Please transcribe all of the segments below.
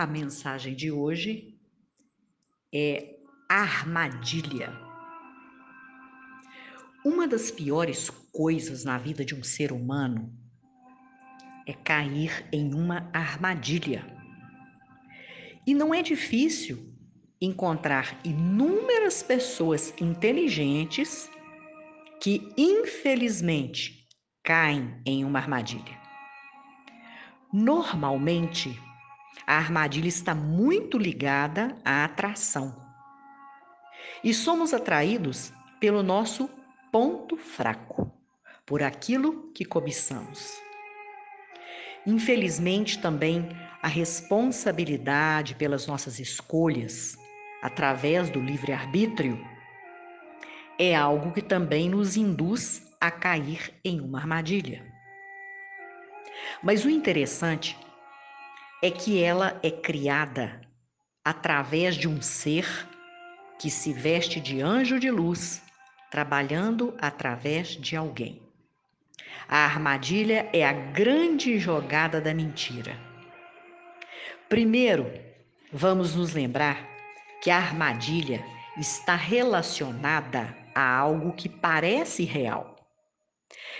A mensagem de hoje é armadilha. Uma das piores coisas na vida de um ser humano é cair em uma armadilha. E não é difícil encontrar inúmeras pessoas inteligentes que, infelizmente, caem em uma armadilha. Normalmente, a armadilha está muito ligada à atração. E somos atraídos pelo nosso ponto fraco, por aquilo que cobiçamos. Infelizmente, também a responsabilidade pelas nossas escolhas, através do livre-arbítrio, é algo que também nos induz a cair em uma armadilha. Mas o interessante é que ela é criada através de um ser que se veste de anjo de luz, trabalhando através de alguém. A armadilha é a grande jogada da mentira. Primeiro, vamos nos lembrar que a armadilha está relacionada a algo que parece real.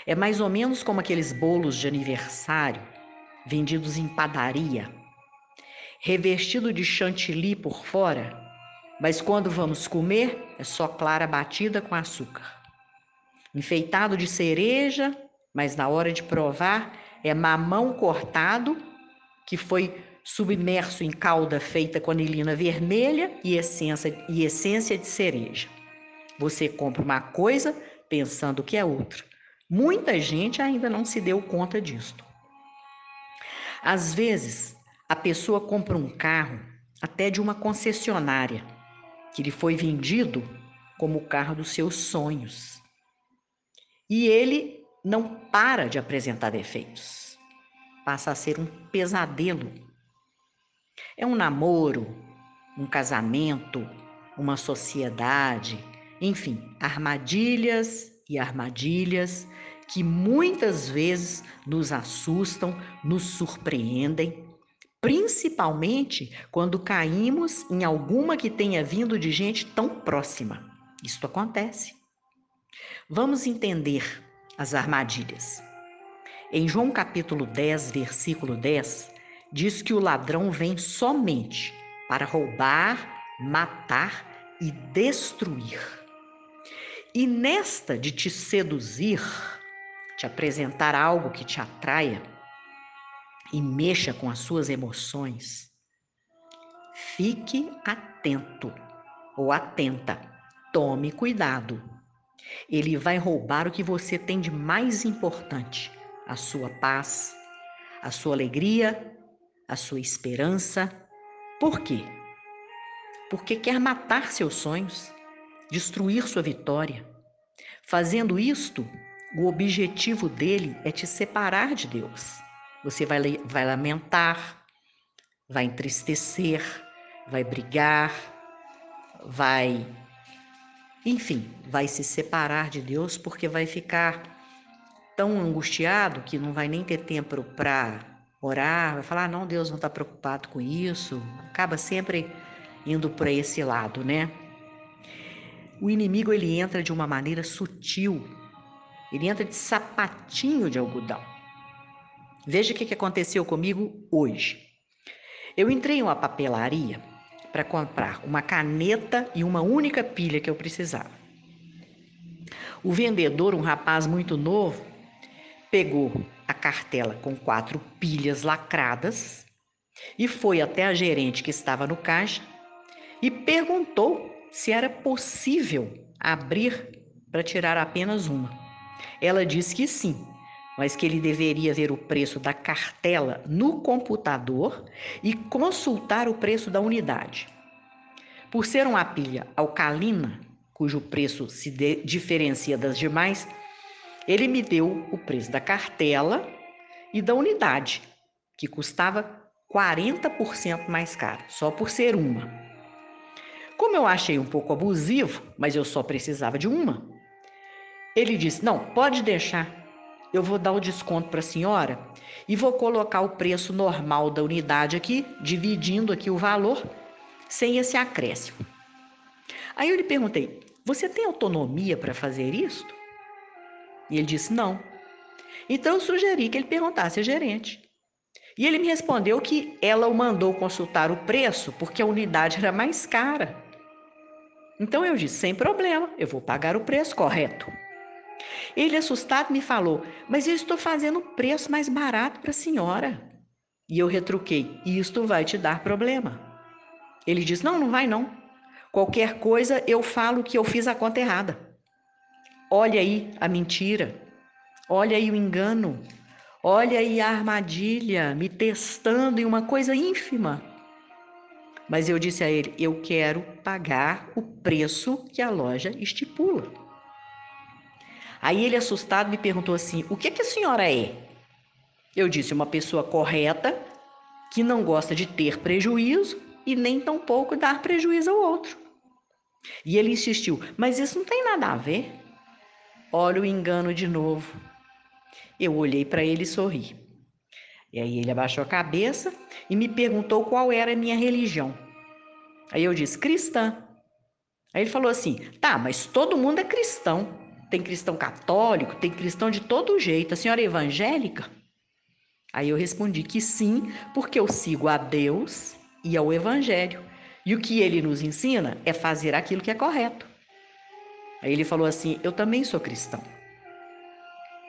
É mais ou menos como aqueles bolos de aniversário vendidos em padaria, revestido de chantilly por fora, mas quando vamos comer é só clara batida com açúcar. Enfeitado de cereja, mas na hora de provar é mamão cortado que foi submerso em calda feita com anilina vermelha e essência, e essência de cereja. Você compra uma coisa pensando que é outra. Muita gente ainda não se deu conta disto. Às vezes, a pessoa compra um carro até de uma concessionária, que lhe foi vendido como o carro dos seus sonhos. E ele não para de apresentar defeitos. Passa a ser um pesadelo. É um namoro, um casamento, uma sociedade, enfim, armadilhas e armadilhas que muitas vezes nos assustam, nos surpreendem, principalmente quando caímos em alguma que tenha vindo de gente tão próxima. Isto acontece. Vamos entender as armadilhas. Em João capítulo 10, versículo 10, diz que o ladrão vem somente para roubar, matar e destruir. E nesta de te seduzir, te apresentar algo que te atraia e mexa com as suas emoções, fique atento ou atenta, tome cuidado. Ele vai roubar o que você tem de mais importante: a sua paz, a sua alegria, a sua esperança. Por quê? Porque quer matar seus sonhos, destruir sua vitória. Fazendo isto, o objetivo dele é te separar de Deus. Você vai, vai lamentar, vai entristecer, vai brigar, vai. Enfim, vai se separar de Deus porque vai ficar tão angustiado que não vai nem ter tempo para orar, vai falar: ah, não, Deus não está preocupado com isso. Acaba sempre indo para esse lado, né? O inimigo ele entra de uma maneira sutil ele entra de sapatinho de algodão. Veja o que aconteceu comigo hoje. Eu entrei em uma papelaria para comprar uma caneta e uma única pilha que eu precisava. O vendedor, um rapaz muito novo, pegou a cartela com quatro pilhas lacradas e foi até a gerente que estava no caixa e perguntou se era possível abrir para tirar apenas uma. Ela disse que sim, mas que ele deveria ver o preço da cartela no computador e consultar o preço da unidade. Por ser uma pilha alcalina, cujo preço se diferencia das demais, ele me deu o preço da cartela e da unidade, que custava 40% mais caro, só por ser uma. Como eu achei um pouco abusivo, mas eu só precisava de uma, ele disse: Não, pode deixar. eu vou dar o desconto para a senhora e vou colocar o preço normal da unidade aqui, dividindo aqui o valor, sem esse acréscimo. Aí eu lhe perguntei: Você tem autonomia para fazer isso? E ele disse: Não. Então eu sugeri que ele perguntasse ao gerente. E ele me respondeu que ela o mandou consultar o preço porque a unidade era mais cara. Então eu disse: sem problema, eu vou pagar o preço correto. Ele, assustado, me falou: Mas eu estou fazendo o preço mais barato para a senhora. E eu retruquei: Isto vai te dar problema. Ele disse: Não, não vai não. Qualquer coisa eu falo que eu fiz a conta errada. Olha aí a mentira. Olha aí o engano. Olha aí a armadilha, me testando em uma coisa ínfima. Mas eu disse a ele: eu quero pagar o preço que a loja estipula. Aí ele, assustado, me perguntou assim: o que, que a senhora é? Eu disse: uma pessoa correta, que não gosta de ter prejuízo e nem tampouco dar prejuízo ao outro. E ele insistiu: mas isso não tem nada a ver. Olha o engano de novo. Eu olhei para ele e sorri. E aí ele abaixou a cabeça e me perguntou qual era a minha religião. Aí eu disse, cristã. Aí ele falou assim: tá, mas todo mundo é cristão. Tem cristão católico, tem cristão de todo jeito. A senhora é evangélica? Aí eu respondi que sim, porque eu sigo a Deus e ao Evangelho. E o que ele nos ensina é fazer aquilo que é correto. Aí ele falou assim: Eu também sou cristão.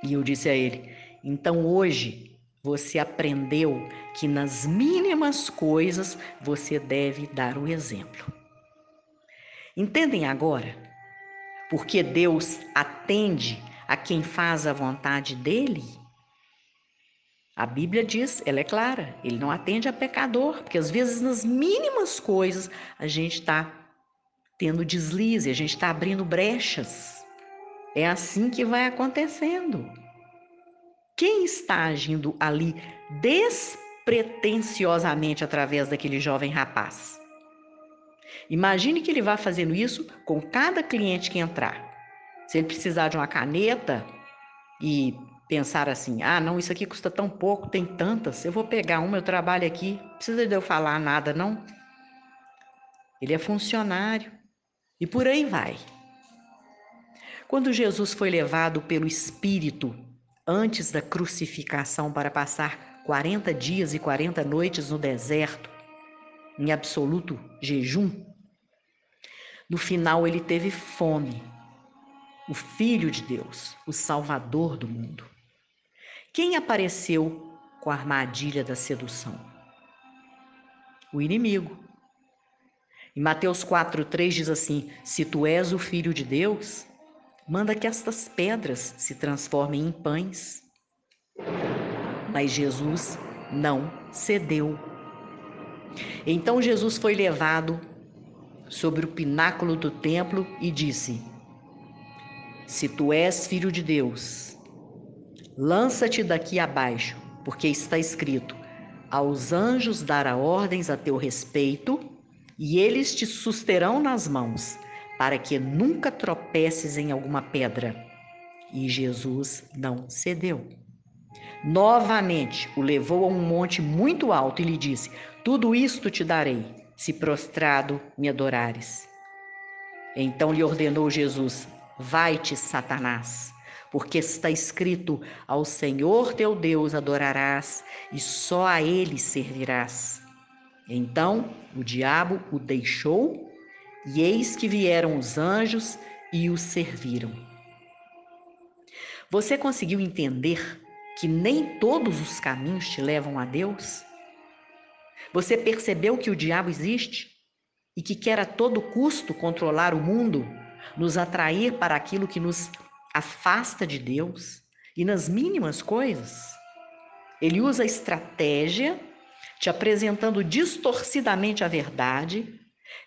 E eu disse a ele: então hoje você aprendeu que nas mínimas coisas você deve dar o exemplo. Entendem agora? Porque Deus atende a quem faz a vontade dele? A Bíblia diz, ela é clara, ele não atende a pecador, porque às vezes nas mínimas coisas a gente está tendo deslize, a gente está abrindo brechas. É assim que vai acontecendo. Quem está agindo ali despretensiosamente através daquele jovem rapaz? Imagine que ele vá fazendo isso com cada cliente que entrar. Se ele precisar de uma caneta e pensar assim: ah, não, isso aqui custa tão pouco, tem tantas, eu vou pegar uma, eu trabalho aqui, não precisa de eu falar nada, não. Ele é funcionário e por aí vai. Quando Jesus foi levado pelo Espírito antes da crucificação para passar 40 dias e 40 noites no deserto, em absoluto jejum, no final ele teve fome. O Filho de Deus, o Salvador do mundo. Quem apareceu com a armadilha da sedução? O inimigo. Em Mateus 4,3 diz assim: Se tu és o filho de Deus, manda que estas pedras se transformem em pães. Mas Jesus não cedeu. Então Jesus foi levado sobre o pináculo do templo e disse: Se tu és filho de Deus, lança-te daqui abaixo, porque está escrito: Aos anjos dará ordens a teu respeito, e eles te susterão nas mãos para que nunca tropeces em alguma pedra. E Jesus não cedeu. Novamente o levou a um monte muito alto e lhe disse: Tudo isto te darei, se prostrado me adorares. Então lhe ordenou Jesus: Vai-te, Satanás, porque está escrito: Ao Senhor teu Deus adorarás e só a ele servirás. Então o diabo o deixou e eis que vieram os anjos e os serviram. Você conseguiu entender que nem todos os caminhos te levam a Deus? Você percebeu que o diabo existe? E que quer a todo custo controlar o mundo, nos atrair para aquilo que nos afasta de Deus? E nas mínimas coisas? Ele usa estratégia te apresentando distorcidamente a verdade.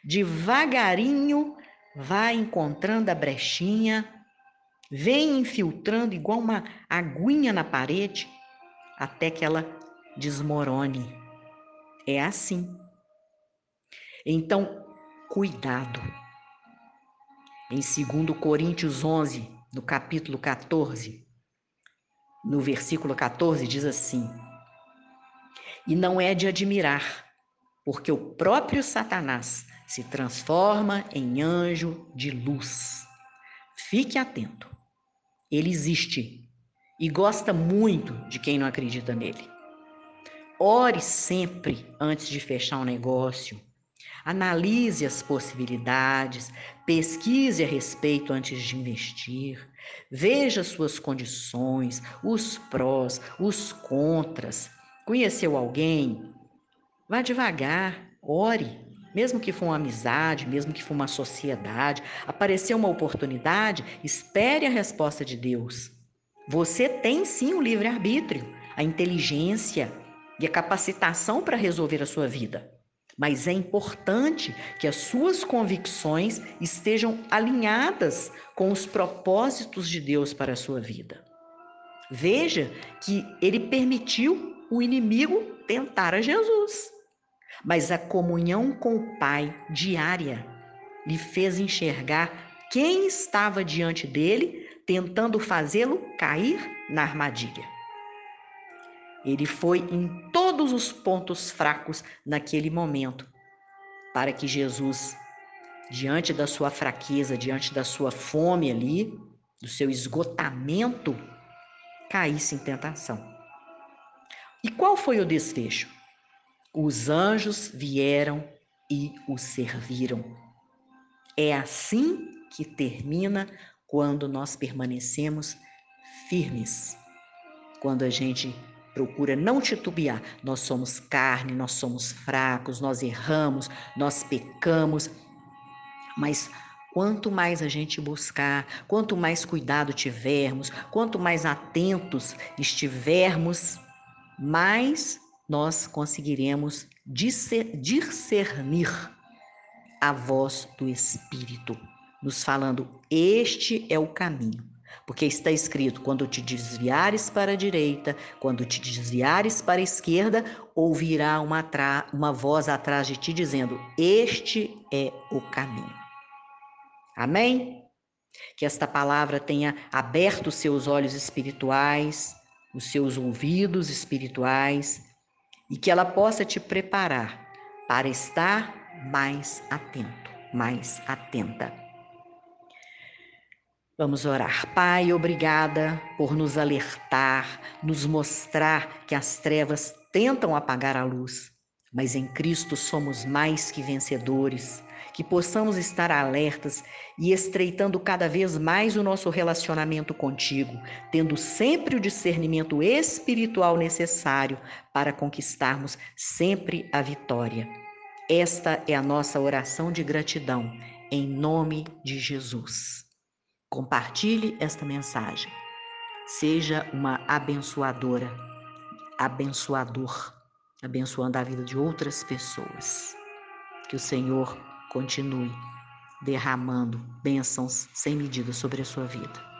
Devagarinho vai encontrando a brechinha, vem infiltrando igual uma aguinha na parede, até que ela desmorone. É assim. Então, cuidado. Em 2 Coríntios 11, no capítulo 14, no versículo 14, diz assim: E não é de admirar, porque o próprio Satanás se transforma em anjo de luz. Fique atento, ele existe e gosta muito de quem não acredita nele. Ore sempre antes de fechar um negócio. Analise as possibilidades, pesquise a respeito antes de investir, veja suas condições, os prós, os contras. Conheceu alguém? Vá devagar, ore, mesmo que for uma amizade, mesmo que for uma sociedade, apareceu uma oportunidade, espere a resposta de Deus. Você tem sim o livre-arbítrio, a inteligência e a capacitação para resolver a sua vida. Mas é importante que as suas convicções estejam alinhadas com os propósitos de Deus para a sua vida. Veja que ele permitiu o inimigo tentar a Jesus, mas a comunhão com o Pai diária lhe fez enxergar quem estava diante dele, tentando fazê-lo cair na armadilha. Ele foi em todos os pontos fracos naquele momento, para que Jesus, diante da sua fraqueza, diante da sua fome ali, do seu esgotamento, caísse em tentação. E qual foi o desfecho? Os anjos vieram e o serviram. É assim que termina quando nós permanecemos firmes. Quando a gente procura não titubear. Nós somos carne, nós somos fracos, nós erramos, nós pecamos. Mas quanto mais a gente buscar, quanto mais cuidado tivermos, quanto mais atentos estivermos, mais nós conseguiremos discernir a voz do Espírito, nos falando: este é o caminho. Porque está escrito: quando te desviares para a direita, quando te desviares para a esquerda, ouvirá uma, uma voz atrás de ti dizendo: Este é o caminho. Amém? Que esta palavra tenha aberto os seus olhos espirituais, os seus ouvidos espirituais, e que ela possa te preparar para estar mais atento, mais atenta. Vamos orar. Pai, obrigada por nos alertar, nos mostrar que as trevas tentam apagar a luz, mas em Cristo somos mais que vencedores. Que possamos estar alertas e estreitando cada vez mais o nosso relacionamento contigo, tendo sempre o discernimento espiritual necessário para conquistarmos sempre a vitória. Esta é a nossa oração de gratidão, em nome de Jesus. Compartilhe esta mensagem. Seja uma abençoadora, abençoador, abençoando a vida de outras pessoas. Que o Senhor continue derramando bênçãos sem medida sobre a sua vida.